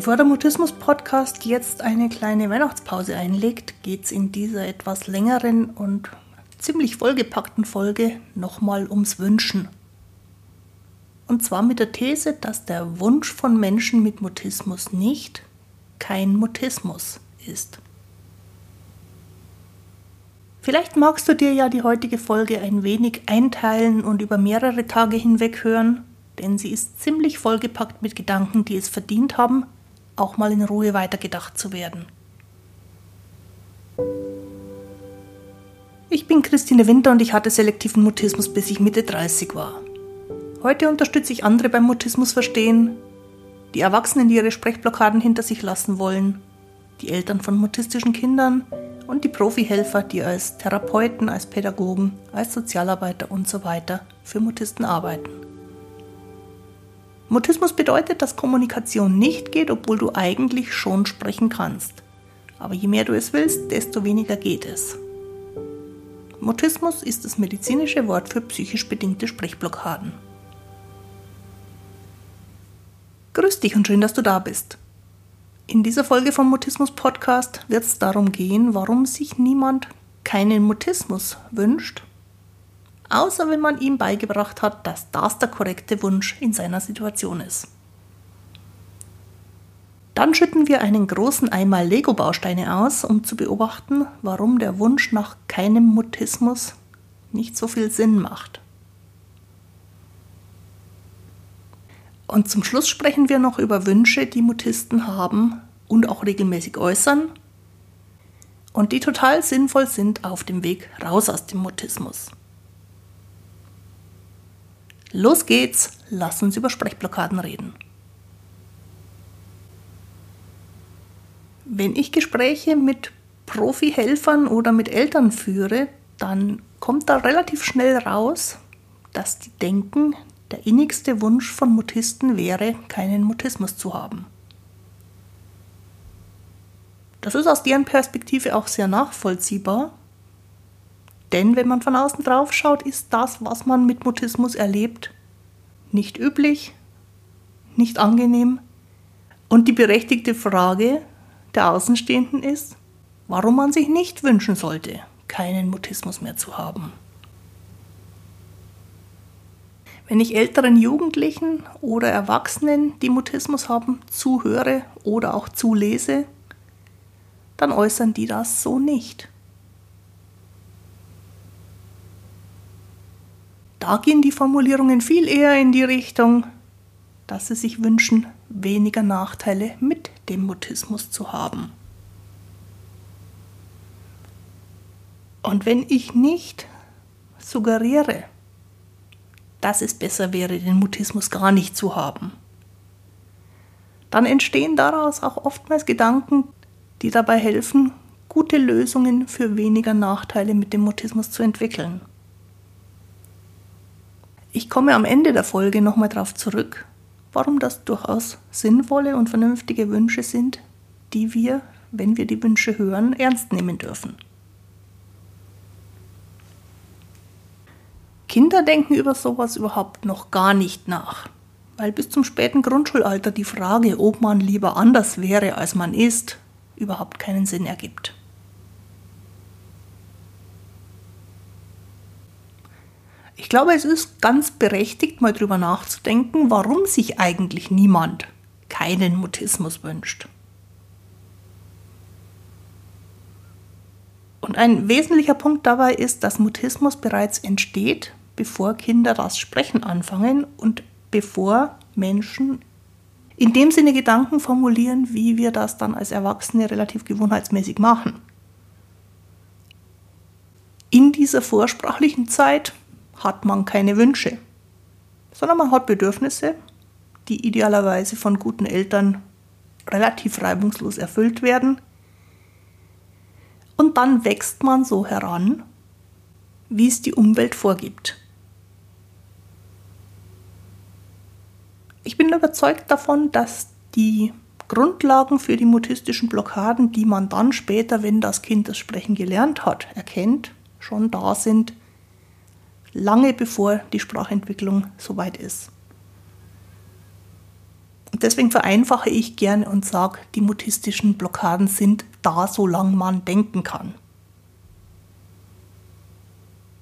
Bevor der Mutismus-Podcast jetzt eine kleine Weihnachtspause einlegt, geht es in dieser etwas längeren und ziemlich vollgepackten Folge nochmal ums Wünschen. Und zwar mit der These, dass der Wunsch von Menschen mit Mutismus nicht kein Mutismus ist. Vielleicht magst du dir ja die heutige Folge ein wenig einteilen und über mehrere Tage hinweg hören, denn sie ist ziemlich vollgepackt mit Gedanken, die es verdient haben, auch mal in Ruhe weitergedacht zu werden. Ich bin Christine Winter und ich hatte selektiven Mutismus, bis ich Mitte 30 war. Heute unterstütze ich andere beim Mutismus verstehen, die Erwachsenen, die ihre Sprechblockaden hinter sich lassen wollen, die Eltern von mutistischen Kindern und die Profihelfer, die als Therapeuten, als Pädagogen, als Sozialarbeiter und so für Mutisten arbeiten. Mutismus bedeutet, dass Kommunikation nicht geht, obwohl du eigentlich schon sprechen kannst. Aber je mehr du es willst, desto weniger geht es. Mutismus ist das medizinische Wort für psychisch bedingte Sprechblockaden. Grüß dich und schön, dass du da bist. In dieser Folge vom Mutismus Podcast wird es darum gehen, warum sich niemand keinen Mutismus wünscht außer wenn man ihm beigebracht hat, dass das der korrekte Wunsch in seiner Situation ist. Dann schütten wir einen großen Eimer Lego-Bausteine aus, um zu beobachten, warum der Wunsch nach keinem Mutismus nicht so viel Sinn macht. Und zum Schluss sprechen wir noch über Wünsche, die Mutisten haben und auch regelmäßig äußern und die total sinnvoll sind auf dem Weg raus aus dem Mutismus. Los geht's, lass uns über Sprechblockaden reden. Wenn ich Gespräche mit Profi-Helfern oder mit Eltern führe, dann kommt da relativ schnell raus, dass die denken, der innigste Wunsch von Mutisten wäre, keinen Mutismus zu haben. Das ist aus deren Perspektive auch sehr nachvollziehbar, denn wenn man von außen drauf schaut, ist das, was man mit Mutismus erlebt, nicht üblich, nicht angenehm. Und die berechtigte Frage der Außenstehenden ist, warum man sich nicht wünschen sollte, keinen Mutismus mehr zu haben. Wenn ich älteren Jugendlichen oder Erwachsenen, die Mutismus haben, zuhöre oder auch zulese, dann äußern die das so nicht. Da gehen die Formulierungen viel eher in die Richtung, dass sie sich wünschen, weniger Nachteile mit dem Mutismus zu haben. Und wenn ich nicht suggeriere, dass es besser wäre, den Mutismus gar nicht zu haben, dann entstehen daraus auch oftmals Gedanken, die dabei helfen, gute Lösungen für weniger Nachteile mit dem Mutismus zu entwickeln. Ich komme am Ende der Folge nochmal darauf zurück, warum das durchaus sinnvolle und vernünftige Wünsche sind, die wir, wenn wir die Wünsche hören, ernst nehmen dürfen. Kinder denken über sowas überhaupt noch gar nicht nach, weil bis zum späten Grundschulalter die Frage, ob man lieber anders wäre, als man ist, überhaupt keinen Sinn ergibt. Ich glaube, es ist ganz berechtigt, mal drüber nachzudenken, warum sich eigentlich niemand keinen Mutismus wünscht. Und ein wesentlicher Punkt dabei ist, dass Mutismus bereits entsteht, bevor Kinder das Sprechen anfangen und bevor Menschen in dem Sinne Gedanken formulieren, wie wir das dann als Erwachsene relativ gewohnheitsmäßig machen. In dieser vorsprachlichen Zeit hat man keine Wünsche, sondern man hat Bedürfnisse, die idealerweise von guten Eltern relativ reibungslos erfüllt werden. Und dann wächst man so heran, wie es die Umwelt vorgibt. Ich bin überzeugt davon, dass die Grundlagen für die mutistischen Blockaden, die man dann später, wenn das Kind das Sprechen gelernt hat, erkennt, schon da sind, lange bevor die Sprachentwicklung soweit ist. Und deswegen vereinfache ich gerne und sage, die mutistischen Blockaden sind da, solange man denken kann.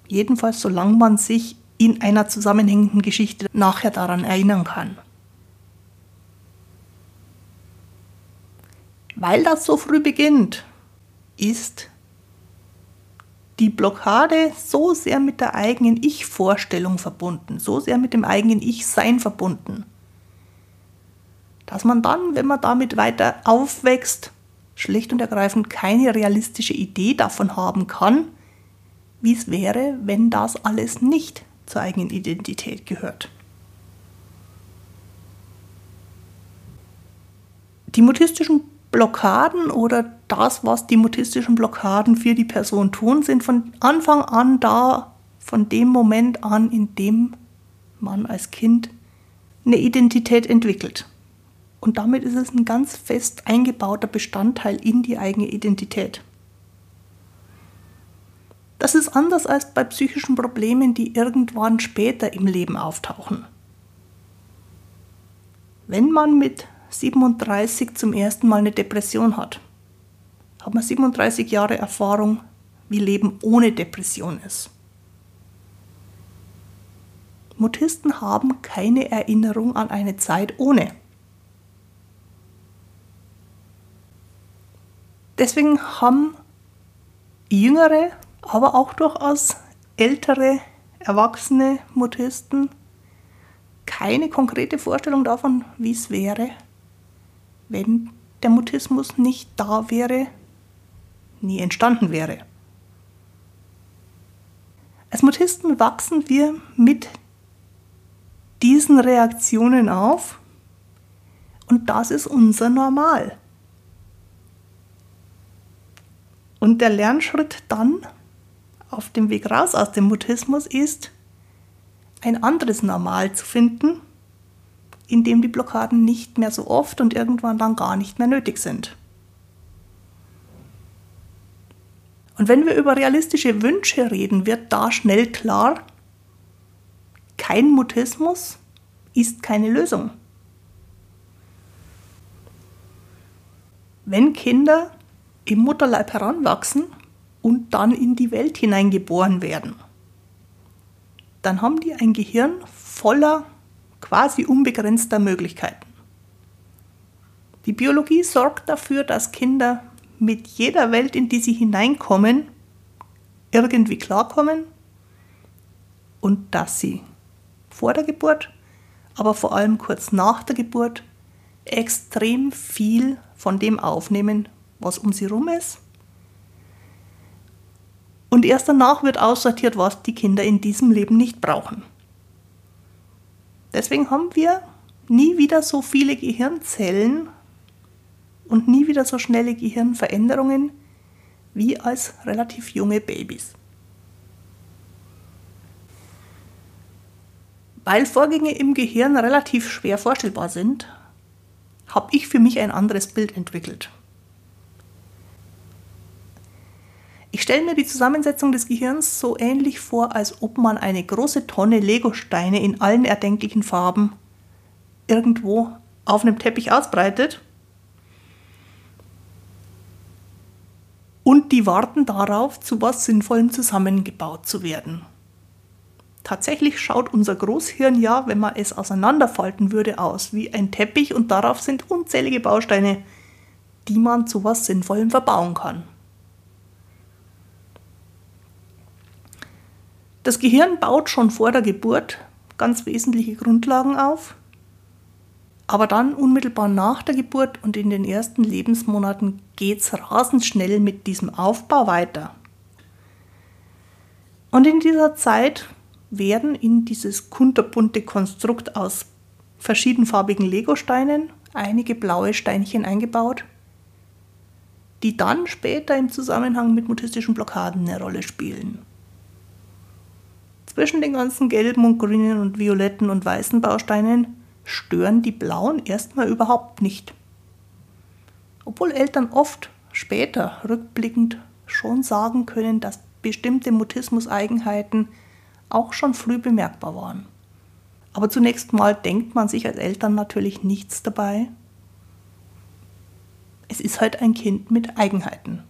Jedenfalls solange man sich in einer zusammenhängenden Geschichte nachher daran erinnern kann. Weil das so früh beginnt, ist die Blockade so sehr mit der eigenen Ich-Vorstellung verbunden, so sehr mit dem eigenen Ich-Sein verbunden, dass man dann, wenn man damit weiter aufwächst, schlicht und ergreifend keine realistische Idee davon haben kann, wie es wäre, wenn das alles nicht zur eigenen Identität gehört. Die mutistischen Blockaden oder das, was die mutistischen Blockaden für die Person tun, sind von Anfang an da, von dem Moment an, in dem man als Kind eine Identität entwickelt. Und damit ist es ein ganz fest eingebauter Bestandteil in die eigene Identität. Das ist anders als bei psychischen Problemen, die irgendwann später im Leben auftauchen. Wenn man mit 37 zum ersten Mal eine Depression hat, hat man 37 Jahre Erfahrung, wie Leben ohne Depression ist. Mutisten haben keine Erinnerung an eine Zeit ohne. Deswegen haben jüngere, aber auch durchaus ältere, erwachsene Mutisten keine konkrete Vorstellung davon, wie es wäre, wenn der Mutismus nicht da wäre, nie entstanden wäre. Als Mutisten wachsen wir mit diesen Reaktionen auf und das ist unser Normal. Und der Lernschritt dann auf dem Weg raus aus dem Mutismus ist, ein anderes Normal zu finden, in dem die Blockaden nicht mehr so oft und irgendwann dann gar nicht mehr nötig sind. Und wenn wir über realistische Wünsche reden, wird da schnell klar, kein Mutismus ist keine Lösung. Wenn Kinder im Mutterleib heranwachsen und dann in die Welt hineingeboren werden, dann haben die ein Gehirn voller quasi unbegrenzter Möglichkeiten. Die Biologie sorgt dafür, dass Kinder mit jeder Welt, in die sie hineinkommen, irgendwie klarkommen und dass sie vor der Geburt, aber vor allem kurz nach der Geburt extrem viel von dem aufnehmen, was um sie rum ist. Und erst danach wird aussortiert, was die Kinder in diesem Leben nicht brauchen. Deswegen haben wir nie wieder so viele Gehirnzellen und nie wieder so schnelle Gehirnveränderungen wie als relativ junge Babys. Weil Vorgänge im Gehirn relativ schwer vorstellbar sind, habe ich für mich ein anderes Bild entwickelt. Ich stelle mir die Zusammensetzung des Gehirns so ähnlich vor, als ob man eine große Tonne Legosteine in allen erdenklichen Farben irgendwo auf einem Teppich ausbreitet. Die warten darauf, zu was Sinnvollem zusammengebaut zu werden. Tatsächlich schaut unser Großhirn ja, wenn man es auseinanderfalten würde, aus wie ein Teppich und darauf sind unzählige Bausteine, die man zu was Sinnvollem verbauen kann. Das Gehirn baut schon vor der Geburt ganz wesentliche Grundlagen auf, aber dann unmittelbar nach der Geburt und in den ersten Lebensmonaten geht es rasend schnell mit diesem Aufbau weiter. Und in dieser Zeit werden in dieses kunterbunte Konstrukt aus verschiedenfarbigen Legosteinen einige blaue Steinchen eingebaut, die dann später im Zusammenhang mit mutistischen Blockaden eine Rolle spielen. Zwischen den ganzen gelben und grünen und violetten und weißen Bausteinen stören die blauen erstmal überhaupt nicht. Obwohl Eltern oft später rückblickend schon sagen können, dass bestimmte Mutismus-Eigenheiten auch schon früh bemerkbar waren. Aber zunächst mal denkt man sich als Eltern natürlich nichts dabei. Es ist halt ein Kind mit Eigenheiten.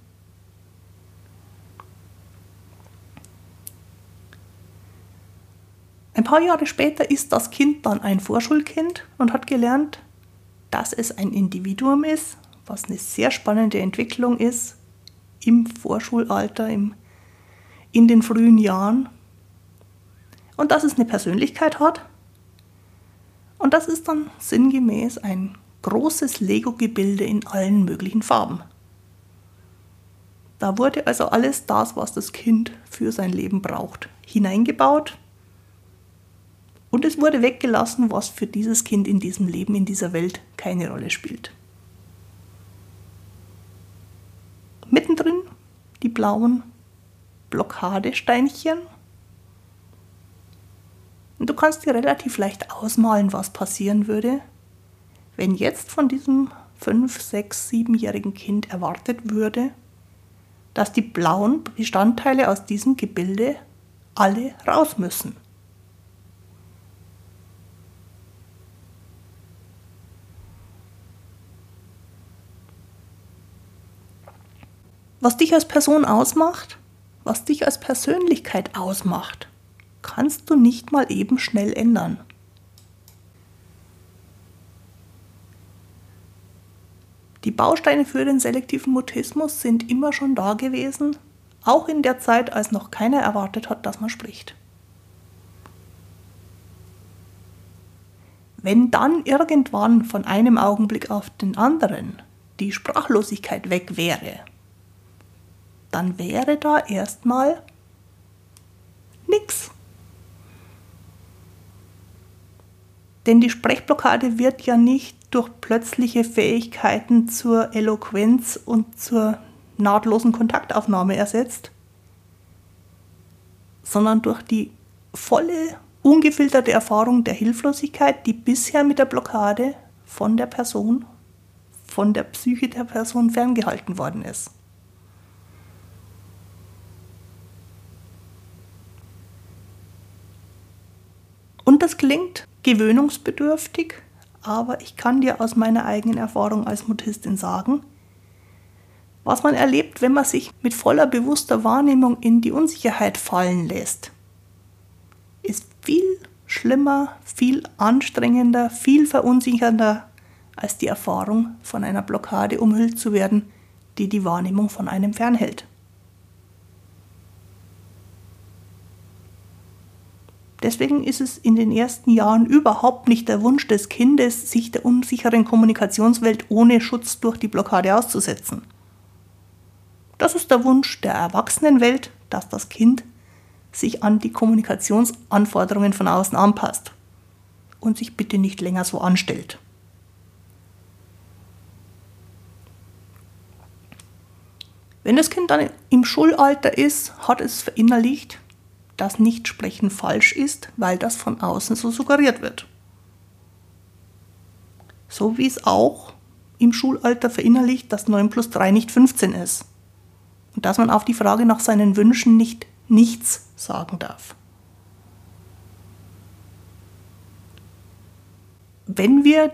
Ein paar Jahre später ist das Kind dann ein Vorschulkind und hat gelernt, dass es ein Individuum ist, was eine sehr spannende Entwicklung ist im Vorschulalter, im, in den frühen Jahren. Und dass es eine Persönlichkeit hat. Und das ist dann sinngemäß ein großes Lego-Gebilde in allen möglichen Farben. Da wurde also alles das, was das Kind für sein Leben braucht, hineingebaut und es wurde weggelassen, was für dieses Kind in diesem Leben, in dieser Welt keine Rolle spielt. Mittendrin die blauen Blockadesteinchen. Und du kannst dir relativ leicht ausmalen, was passieren würde, wenn jetzt von diesem 5, 6, 7-jährigen Kind erwartet würde, dass die blauen Bestandteile aus diesem Gebilde alle raus müssen. Was dich als Person ausmacht, was dich als Persönlichkeit ausmacht, kannst du nicht mal eben schnell ändern. Die Bausteine für den selektiven Mutismus sind immer schon da gewesen, auch in der Zeit, als noch keiner erwartet hat, dass man spricht. Wenn dann irgendwann von einem Augenblick auf den anderen die Sprachlosigkeit weg wäre, dann wäre da erstmal nichts. Denn die Sprechblockade wird ja nicht durch plötzliche Fähigkeiten zur Eloquenz und zur nahtlosen Kontaktaufnahme ersetzt, sondern durch die volle, ungefilterte Erfahrung der Hilflosigkeit, die bisher mit der Blockade von der Person, von der Psyche der Person ferngehalten worden ist. Und das klingt gewöhnungsbedürftig, aber ich kann dir aus meiner eigenen Erfahrung als Mutistin sagen, was man erlebt, wenn man sich mit voller bewusster Wahrnehmung in die Unsicherheit fallen lässt, ist viel schlimmer, viel anstrengender, viel verunsichernder als die Erfahrung, von einer Blockade umhüllt zu werden, die die Wahrnehmung von einem fernhält. Deswegen ist es in den ersten Jahren überhaupt nicht der Wunsch des Kindes, sich der unsicheren Kommunikationswelt ohne Schutz durch die Blockade auszusetzen. Das ist der Wunsch der Erwachsenenwelt, dass das Kind sich an die Kommunikationsanforderungen von außen anpasst und sich bitte nicht länger so anstellt. Wenn das Kind dann im Schulalter ist, hat es verinnerlicht, dass Nichtsprechen falsch ist, weil das von außen so suggeriert wird. So wie es auch im Schulalter verinnerlicht, dass 9 plus 3 nicht 15 ist. Und dass man auf die Frage nach seinen Wünschen nicht nichts sagen darf. Wenn wir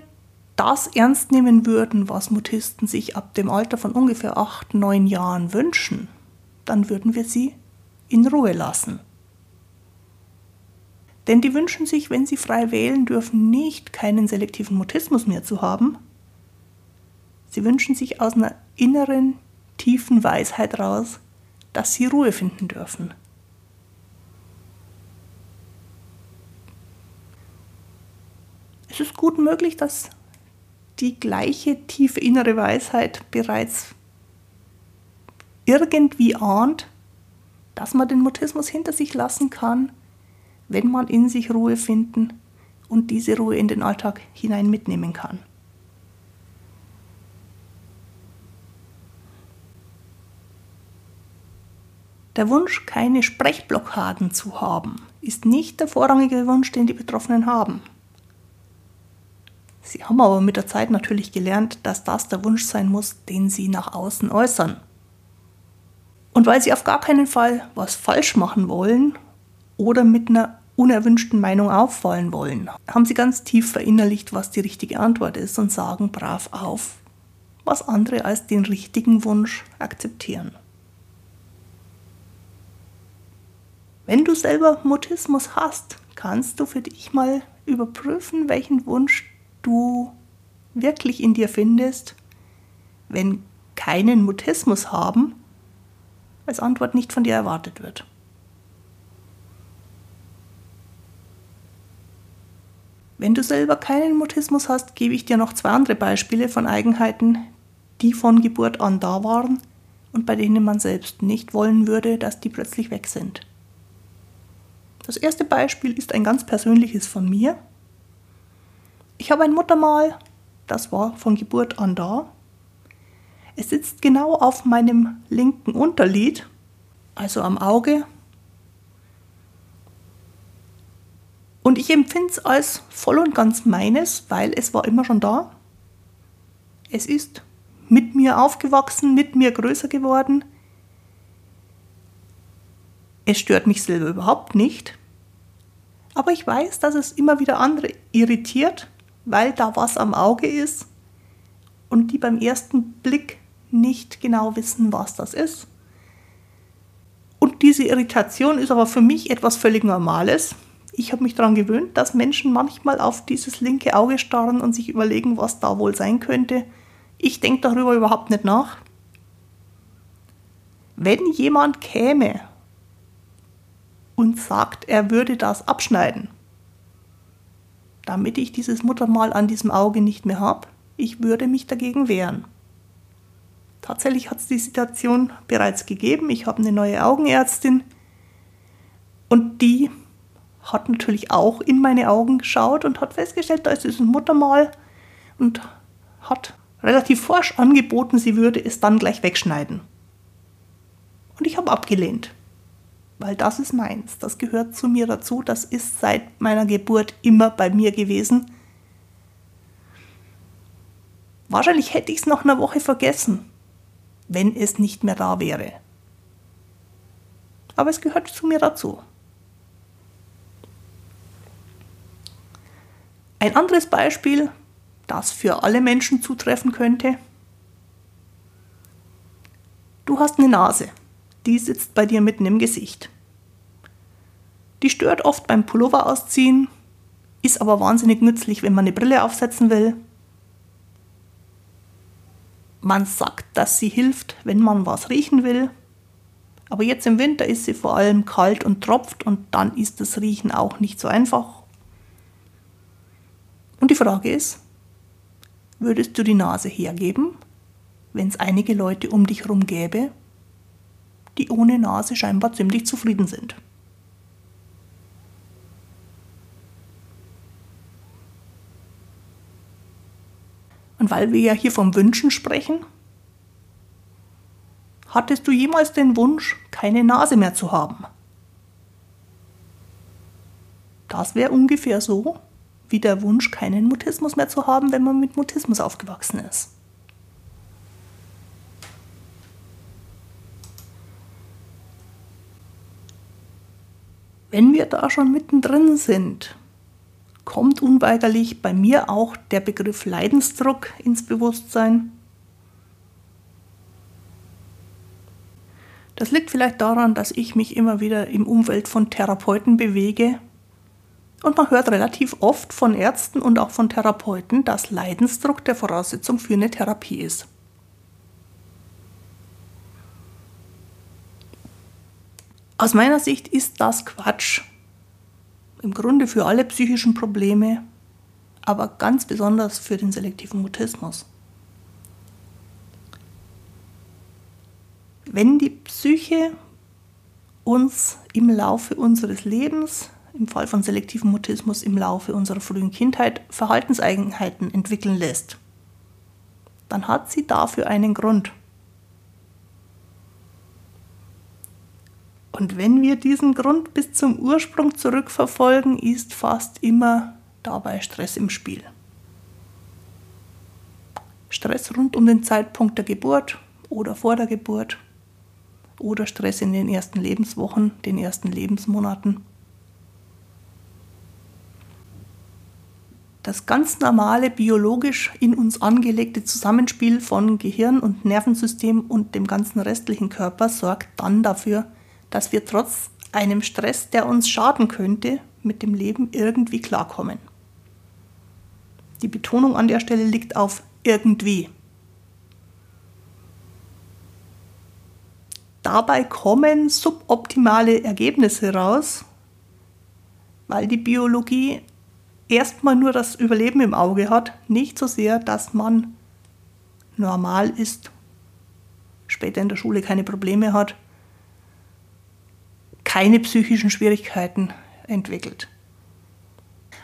das ernst nehmen würden, was Mutisten sich ab dem Alter von ungefähr 8, 9 Jahren wünschen, dann würden wir sie in Ruhe lassen. Denn die wünschen sich, wenn sie frei wählen dürfen, nicht keinen selektiven Mutismus mehr zu haben. Sie wünschen sich aus einer inneren, tiefen Weisheit raus, dass sie Ruhe finden dürfen. Es ist gut möglich, dass die gleiche tiefe innere Weisheit bereits irgendwie ahnt, dass man den Mutismus hinter sich lassen kann wenn man in sich Ruhe finden und diese Ruhe in den Alltag hinein mitnehmen kann. Der Wunsch, keine Sprechblockaden zu haben, ist nicht der vorrangige Wunsch, den die Betroffenen haben. Sie haben aber mit der Zeit natürlich gelernt, dass das der Wunsch sein muss, den sie nach außen äußern. Und weil sie auf gar keinen Fall was falsch machen wollen oder mit einer unerwünschten Meinung auffallen wollen, haben sie ganz tief verinnerlicht, was die richtige Antwort ist und sagen brav auf, was andere als den richtigen Wunsch akzeptieren. Wenn du selber Mutismus hast, kannst du für dich mal überprüfen, welchen Wunsch du wirklich in dir findest, wenn keinen Mutismus haben, als Antwort nicht von dir erwartet wird. Wenn du selber keinen Mutismus hast, gebe ich dir noch zwei andere Beispiele von Eigenheiten, die von Geburt an da waren und bei denen man selbst nicht wollen würde, dass die plötzlich weg sind. Das erste Beispiel ist ein ganz persönliches von mir. Ich habe ein Muttermal, das war von Geburt an da. Es sitzt genau auf meinem linken Unterlid, also am Auge Und ich empfinde es als voll und ganz meines, weil es war immer schon da. Es ist mit mir aufgewachsen, mit mir größer geworden. Es stört mich selber überhaupt nicht. Aber ich weiß, dass es immer wieder andere irritiert, weil da was am Auge ist und die beim ersten Blick nicht genau wissen, was das ist. Und diese Irritation ist aber für mich etwas völlig Normales, ich habe mich daran gewöhnt, dass Menschen manchmal auf dieses linke Auge starren und sich überlegen, was da wohl sein könnte. Ich denke darüber überhaupt nicht nach. Wenn jemand käme und sagt, er würde das abschneiden, damit ich dieses Muttermal an diesem Auge nicht mehr habe, ich würde mich dagegen wehren. Tatsächlich hat es die Situation bereits gegeben. Ich habe eine neue Augenärztin und die hat natürlich auch in meine Augen geschaut und hat festgestellt, da ist dieses Muttermal und hat relativ forsch angeboten, sie würde es dann gleich wegschneiden. Und ich habe abgelehnt, weil das ist meins, das gehört zu mir dazu, das ist seit meiner Geburt immer bei mir gewesen. Wahrscheinlich hätte ich es nach einer Woche vergessen, wenn es nicht mehr da wäre. Aber es gehört zu mir dazu. Ein anderes Beispiel, das für alle Menschen zutreffen könnte. Du hast eine Nase, die sitzt bei dir mitten im Gesicht. Die stört oft beim Pullover ausziehen, ist aber wahnsinnig nützlich, wenn man eine Brille aufsetzen will. Man sagt, dass sie hilft, wenn man was riechen will. Aber jetzt im Winter ist sie vor allem kalt und tropft und dann ist das Riechen auch nicht so einfach und die Frage ist, würdest du die Nase hergeben, wenn es einige Leute um dich herum gäbe, die ohne Nase scheinbar ziemlich zufrieden sind? Und weil wir ja hier vom Wünschen sprechen, hattest du jemals den Wunsch, keine Nase mehr zu haben? Das wäre ungefähr so, wie der Wunsch, keinen Mutismus mehr zu haben, wenn man mit Mutismus aufgewachsen ist. Wenn wir da schon mittendrin sind, kommt unweigerlich bei mir auch der Begriff Leidensdruck ins Bewusstsein. Das liegt vielleicht daran, dass ich mich immer wieder im Umfeld von Therapeuten bewege, und man hört relativ oft von Ärzten und auch von Therapeuten, dass Leidensdruck der Voraussetzung für eine Therapie ist. Aus meiner Sicht ist das Quatsch. Im Grunde für alle psychischen Probleme, aber ganz besonders für den selektiven Mutismus. Wenn die Psyche uns im Laufe unseres Lebens im Fall von selektivem Mutismus im Laufe unserer frühen Kindheit Verhaltenseigenheiten entwickeln lässt, dann hat sie dafür einen Grund. Und wenn wir diesen Grund bis zum Ursprung zurückverfolgen, ist fast immer dabei Stress im Spiel. Stress rund um den Zeitpunkt der Geburt oder vor der Geburt oder Stress in den ersten Lebenswochen, den ersten Lebensmonaten Das ganz normale biologisch in uns angelegte Zusammenspiel von Gehirn und Nervensystem und dem ganzen restlichen Körper sorgt dann dafür, dass wir trotz einem Stress, der uns schaden könnte, mit dem Leben irgendwie klarkommen. Die Betonung an der Stelle liegt auf irgendwie. Dabei kommen suboptimale Ergebnisse raus, weil die Biologie erstmal nur das Überleben im Auge hat, nicht so sehr, dass man normal ist, später in der Schule keine Probleme hat, keine psychischen Schwierigkeiten entwickelt.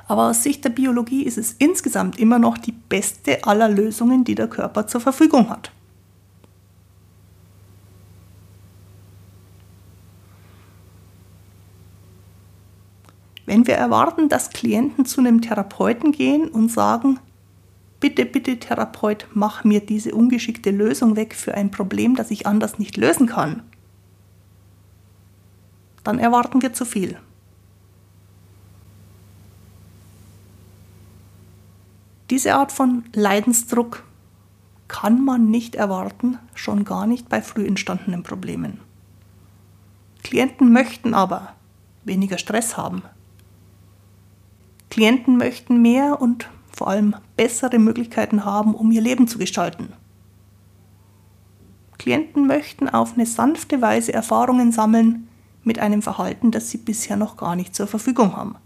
Aber aus Sicht der Biologie ist es insgesamt immer noch die beste aller Lösungen, die der Körper zur Verfügung hat. Wenn wir erwarten, dass Klienten zu einem Therapeuten gehen und sagen, bitte, bitte Therapeut, mach mir diese ungeschickte Lösung weg für ein Problem, das ich anders nicht lösen kann, dann erwarten wir zu viel. Diese Art von Leidensdruck kann man nicht erwarten, schon gar nicht bei früh entstandenen Problemen. Klienten möchten aber weniger Stress haben. Klienten möchten mehr und vor allem bessere Möglichkeiten haben, um ihr Leben zu gestalten. Klienten möchten auf eine sanfte Weise Erfahrungen sammeln mit einem Verhalten, das sie bisher noch gar nicht zur Verfügung haben.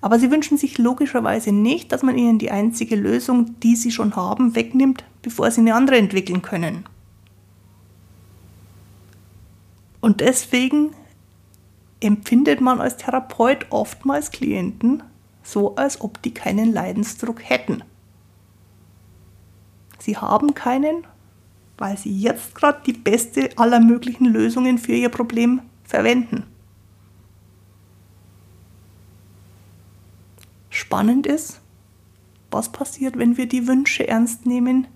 Aber sie wünschen sich logischerweise nicht, dass man ihnen die einzige Lösung, die sie schon haben, wegnimmt, bevor sie eine andere entwickeln können. Und deswegen empfindet man als Therapeut oftmals Klienten so, als ob die keinen Leidensdruck hätten. Sie haben keinen, weil sie jetzt gerade die beste aller möglichen Lösungen für ihr Problem verwenden. Spannend ist, was passiert, wenn wir die Wünsche ernst nehmen,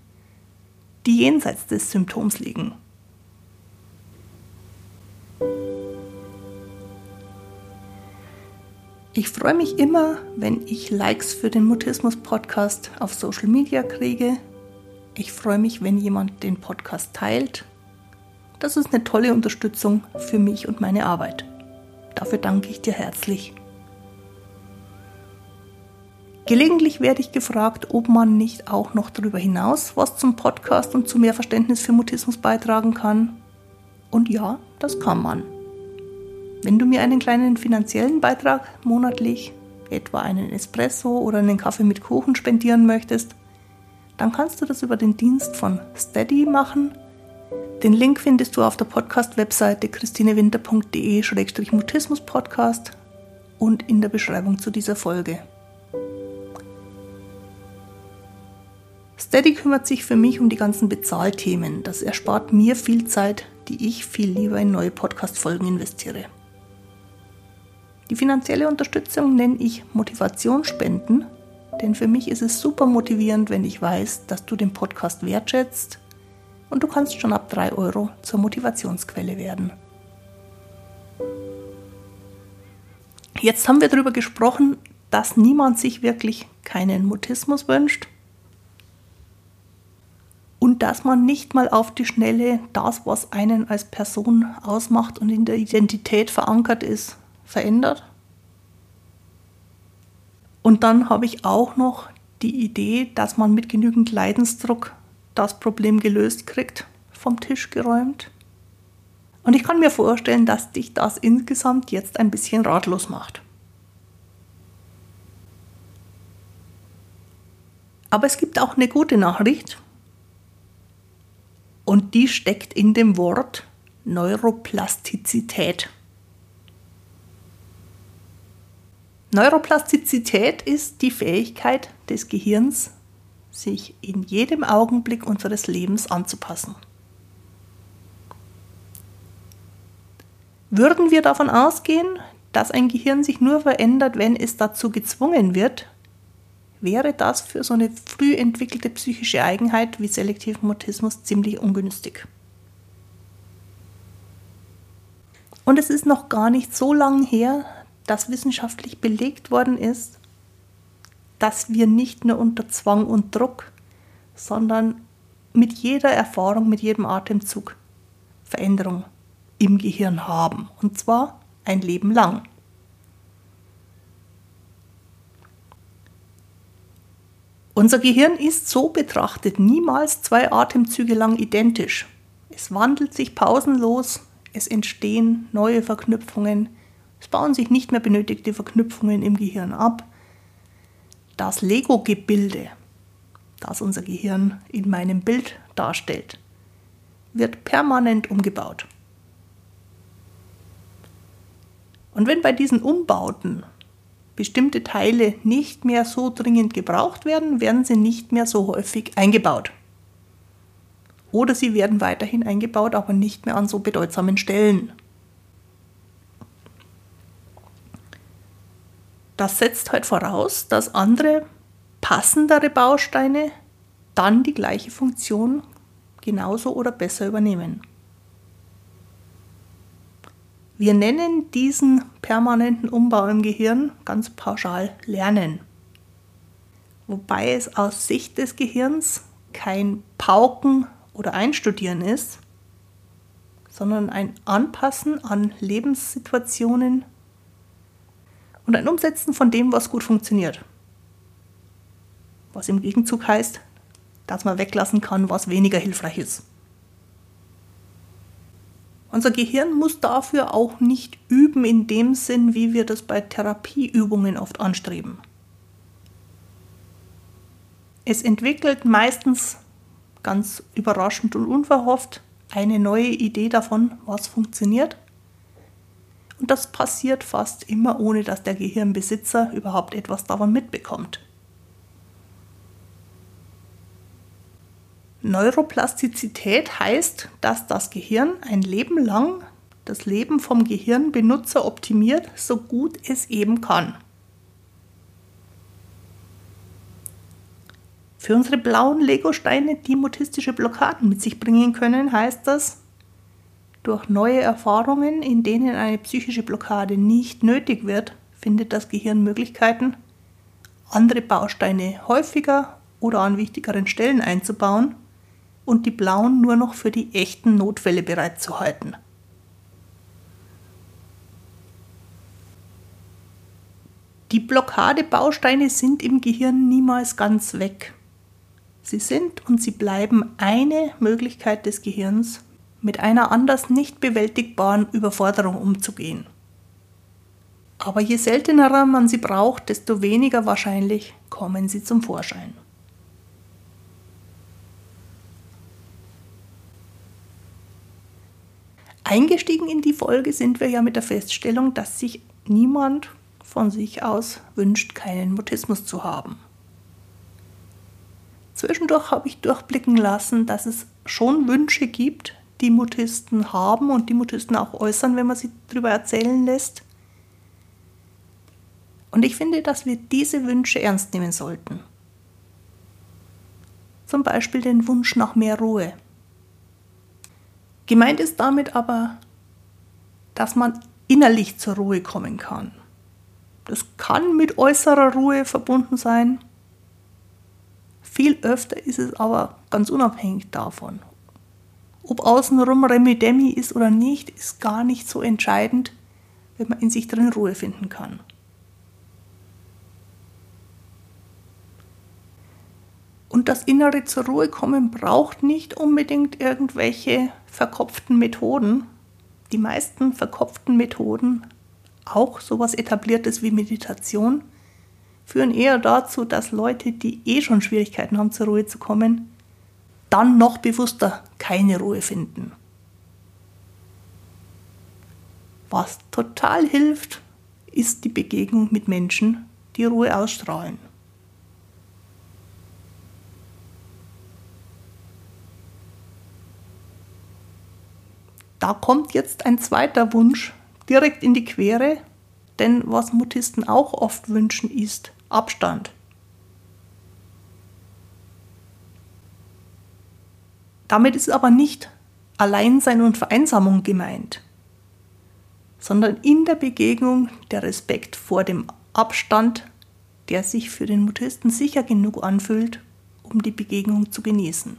die jenseits des Symptoms liegen. Ich freue mich immer, wenn ich Likes für den Mutismus-Podcast auf Social Media kriege. Ich freue mich, wenn jemand den Podcast teilt. Das ist eine tolle Unterstützung für mich und meine Arbeit. Dafür danke ich dir herzlich. Gelegentlich werde ich gefragt, ob man nicht auch noch darüber hinaus was zum Podcast und zu mehr Verständnis für Mutismus beitragen kann. Und ja, das kann man. Wenn du mir einen kleinen finanziellen Beitrag monatlich, etwa einen Espresso oder einen Kaffee mit Kuchen spendieren möchtest, dann kannst du das über den Dienst von Steady machen. Den Link findest du auf der Podcast-Webseite christinewinter.de-mutismus-podcast und in der Beschreibung zu dieser Folge. Steady kümmert sich für mich um die ganzen Bezahlthemen. Das erspart mir viel Zeit, die ich viel lieber in neue Podcast-Folgen investiere. Die finanzielle Unterstützung nenne ich Motivationsspenden, denn für mich ist es super motivierend, wenn ich weiß, dass du den Podcast wertschätzt und du kannst schon ab 3 Euro zur Motivationsquelle werden. Jetzt haben wir darüber gesprochen, dass niemand sich wirklich keinen Mutismus wünscht und dass man nicht mal auf die Schnelle das, was einen als Person ausmacht und in der Identität verankert ist, verändert. Und dann habe ich auch noch die Idee, dass man mit genügend Leidensdruck das Problem gelöst kriegt, vom Tisch geräumt. Und ich kann mir vorstellen, dass dich das insgesamt jetzt ein bisschen ratlos macht. Aber es gibt auch eine gute Nachricht. Und die steckt in dem Wort Neuroplastizität. Neuroplastizität ist die Fähigkeit des Gehirns, sich in jedem Augenblick unseres Lebens anzupassen. Würden wir davon ausgehen, dass ein Gehirn sich nur verändert, wenn es dazu gezwungen wird, wäre das für so eine früh entwickelte psychische Eigenheit wie selektiven Mutismus ziemlich ungünstig. Und es ist noch gar nicht so lang her, dass wissenschaftlich belegt worden ist, dass wir nicht nur unter Zwang und Druck, sondern mit jeder Erfahrung, mit jedem Atemzug Veränderung im Gehirn haben. Und zwar ein Leben lang. Unser Gehirn ist so betrachtet niemals zwei Atemzüge lang identisch. Es wandelt sich pausenlos, es entstehen neue Verknüpfungen, es bauen sich nicht mehr benötigte Verknüpfungen im Gehirn ab. Das Lego-Gebilde, das unser Gehirn in meinem Bild darstellt, wird permanent umgebaut. Und wenn bei diesen Umbauten bestimmte Teile nicht mehr so dringend gebraucht werden, werden sie nicht mehr so häufig eingebaut. Oder sie werden weiterhin eingebaut, aber nicht mehr an so bedeutsamen Stellen. Das setzt halt voraus, dass andere passendere Bausteine dann die gleiche Funktion genauso oder besser übernehmen. Wir nennen diesen permanenten Umbau im Gehirn ganz pauschal Lernen. Wobei es aus Sicht des Gehirns kein Pauken oder Einstudieren ist, sondern ein Anpassen an Lebenssituationen und ein Umsetzen von dem, was gut funktioniert. Was im Gegenzug heißt, dass man weglassen kann, was weniger hilfreich ist. Unser Gehirn muss dafür auch nicht üben in dem Sinn, wie wir das bei Therapieübungen oft anstreben. Es entwickelt meistens ganz überraschend und unverhofft eine neue Idee davon, was funktioniert und das passiert fast immer, ohne dass der Gehirnbesitzer überhaupt etwas davon mitbekommt. Neuroplastizität heißt, dass das Gehirn ein Leben lang das Leben vom Gehirnbenutzer optimiert, so gut es eben kann. Für unsere blauen Legosteine, die mutistische Blockaden mit sich bringen können, heißt das, durch neue Erfahrungen, in denen eine psychische Blockade nicht nötig wird, findet das Gehirn Möglichkeiten, andere Bausteine häufiger oder an wichtigeren Stellen einzubauen und die blauen nur noch für die echten Notfälle bereitzuhalten. Die Blockadebausteine sind im Gehirn niemals ganz weg. Sie sind und sie bleiben eine Möglichkeit des Gehirns, mit einer anders nicht bewältigbaren Überforderung umzugehen. Aber je seltener man sie braucht, desto weniger wahrscheinlich kommen sie zum Vorschein. Eingestiegen in die Folge sind wir ja mit der Feststellung, dass sich niemand von sich aus wünscht, keinen Mutismus zu haben. Zwischendurch habe ich durchblicken lassen, dass es schon Wünsche gibt, die Mutisten haben und die Mutisten auch äußern, wenn man sie darüber erzählen lässt. Und ich finde, dass wir diese Wünsche ernst nehmen sollten. Zum Beispiel den Wunsch nach mehr Ruhe. Gemeint ist damit aber, dass man innerlich zur Ruhe kommen kann. Das kann mit äußerer Ruhe verbunden sein. Viel öfter ist es aber ganz unabhängig davon. Ob außenrum Remi-Demi ist oder nicht, ist gar nicht so entscheidend, wenn man in sich drin Ruhe finden kann. Und das innere zur Ruhe kommen braucht nicht unbedingt irgendwelche verkopften Methoden. Die meisten verkopften Methoden, auch sowas etabliertes wie Meditation, führen eher dazu, dass Leute, die eh schon Schwierigkeiten haben, zur Ruhe zu kommen, dann noch bewusster keine Ruhe finden. Was total hilft, ist die Begegnung mit Menschen, die Ruhe ausstrahlen. Da kommt jetzt ein zweiter Wunsch direkt in die Quere, denn was Mutisten auch oft wünschen, ist Abstand. Damit ist aber nicht Alleinsein und Vereinsamung gemeint, sondern in der Begegnung der Respekt vor dem Abstand, der sich für den Mutisten sicher genug anfühlt, um die Begegnung zu genießen.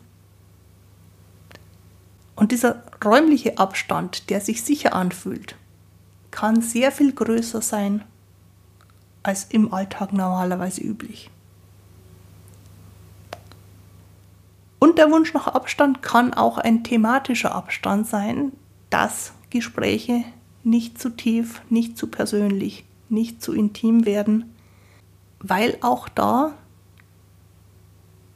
Und dieser räumliche Abstand, der sich sicher anfühlt, kann sehr viel größer sein als im Alltag normalerweise üblich. Und der Wunsch nach Abstand kann auch ein thematischer Abstand sein, dass Gespräche nicht zu tief, nicht zu persönlich, nicht zu intim werden, weil auch da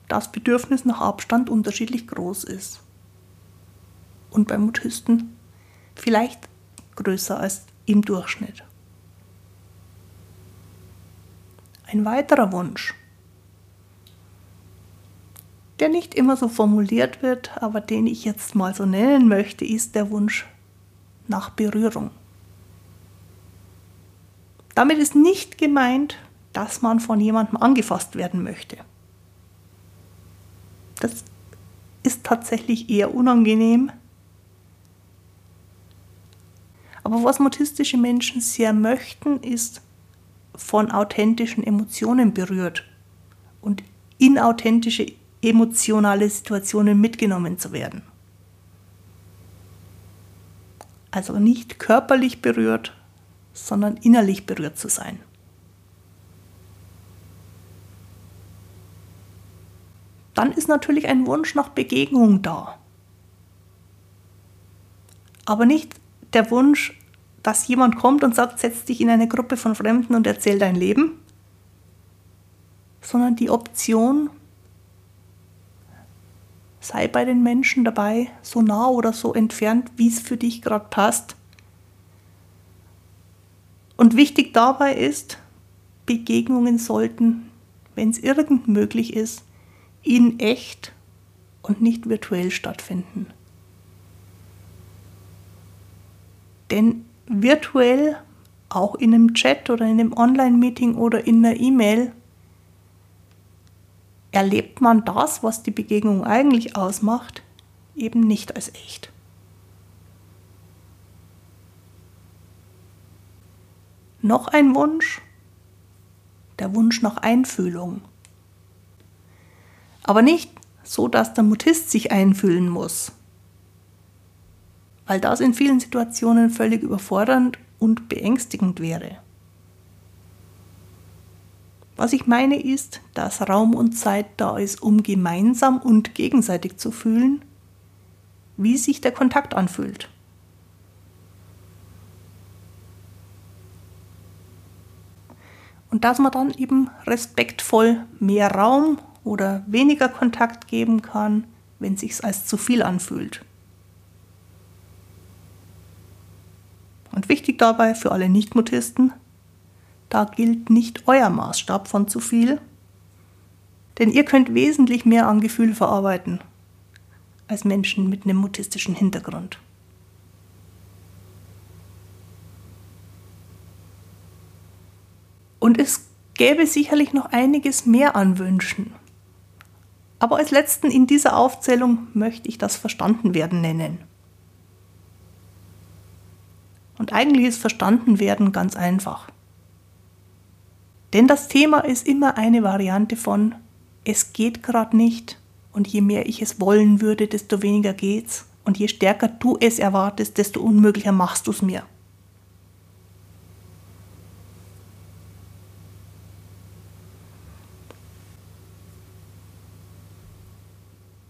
das Bedürfnis nach Abstand unterschiedlich groß ist. Und beim Mutisten vielleicht größer als im Durchschnitt. Ein weiterer Wunsch, der nicht immer so formuliert wird, aber den ich jetzt mal so nennen möchte, ist der Wunsch nach Berührung. Damit ist nicht gemeint, dass man von jemandem angefasst werden möchte. Das ist tatsächlich eher unangenehm. Aber was mutistische Menschen sehr möchten, ist von authentischen Emotionen berührt und in authentische emotionale Situationen mitgenommen zu werden. Also nicht körperlich berührt, sondern innerlich berührt zu sein. Dann ist natürlich ein Wunsch nach Begegnung da. Aber nicht der Wunsch, dass jemand kommt und sagt, setz dich in eine Gruppe von Fremden und erzähl dein Leben, sondern die Option, sei bei den Menschen dabei, so nah oder so entfernt, wie es für dich gerade passt. Und wichtig dabei ist, Begegnungen sollten, wenn es irgend möglich ist, in echt und nicht virtuell stattfinden. Denn virtuell, auch in einem Chat oder in einem Online-Meeting oder in einer E-Mail, erlebt man das, was die Begegnung eigentlich ausmacht, eben nicht als echt. Noch ein Wunsch, der Wunsch nach Einfühlung. Aber nicht so, dass der Mutist sich einfühlen muss, weil das in vielen Situationen völlig überfordernd und beängstigend wäre. Was ich meine ist, dass Raum und Zeit da ist, um gemeinsam und gegenseitig zu fühlen, wie sich der Kontakt anfühlt. Und dass man dann eben respektvoll mehr Raum oder weniger Kontakt geben kann, wenn sich als zu viel anfühlt. Und wichtig dabei für alle Nichtmutisten, da gilt nicht euer Maßstab von zu viel, denn ihr könnt wesentlich mehr an Gefühl verarbeiten als Menschen mit einem mutistischen Hintergrund. Und es gäbe sicherlich noch einiges mehr an Wünschen. Aber als letzten in dieser Aufzählung möchte ich das Verstandenwerden nennen. Und eigentlich ist Verstandenwerden ganz einfach. Denn das Thema ist immer eine Variante von es geht gerade nicht und je mehr ich es wollen würde, desto weniger geht's und je stärker du es erwartest, desto unmöglicher machst du es mir.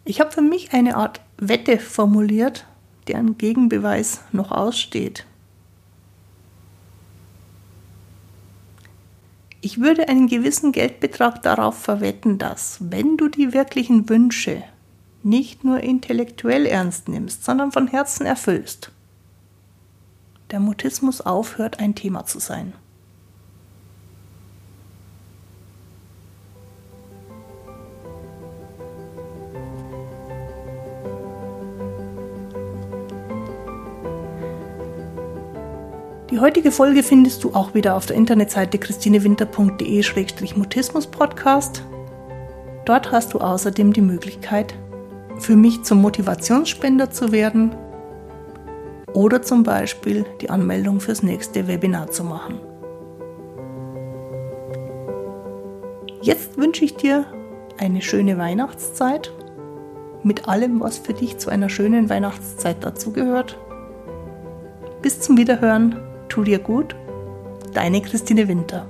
Ich habe für mich eine Art Wette formuliert, deren Gegenbeweis noch aussteht. Ich würde einen gewissen Geldbetrag darauf verwetten, dass, wenn du die wirklichen Wünsche nicht nur intellektuell ernst nimmst, sondern von Herzen erfüllst, der Mutismus aufhört, ein Thema zu sein. Die heutige Folge findest du auch wieder auf der Internetseite christinewinter.de-mutismus-podcast. Dort hast du außerdem die Möglichkeit, für mich zum Motivationsspender zu werden oder zum Beispiel die Anmeldung fürs nächste Webinar zu machen. Jetzt wünsche ich dir eine schöne Weihnachtszeit mit allem, was für dich zu einer schönen Weihnachtszeit dazugehört. Bis zum Wiederhören, tu dir gut, deine Christine Winter.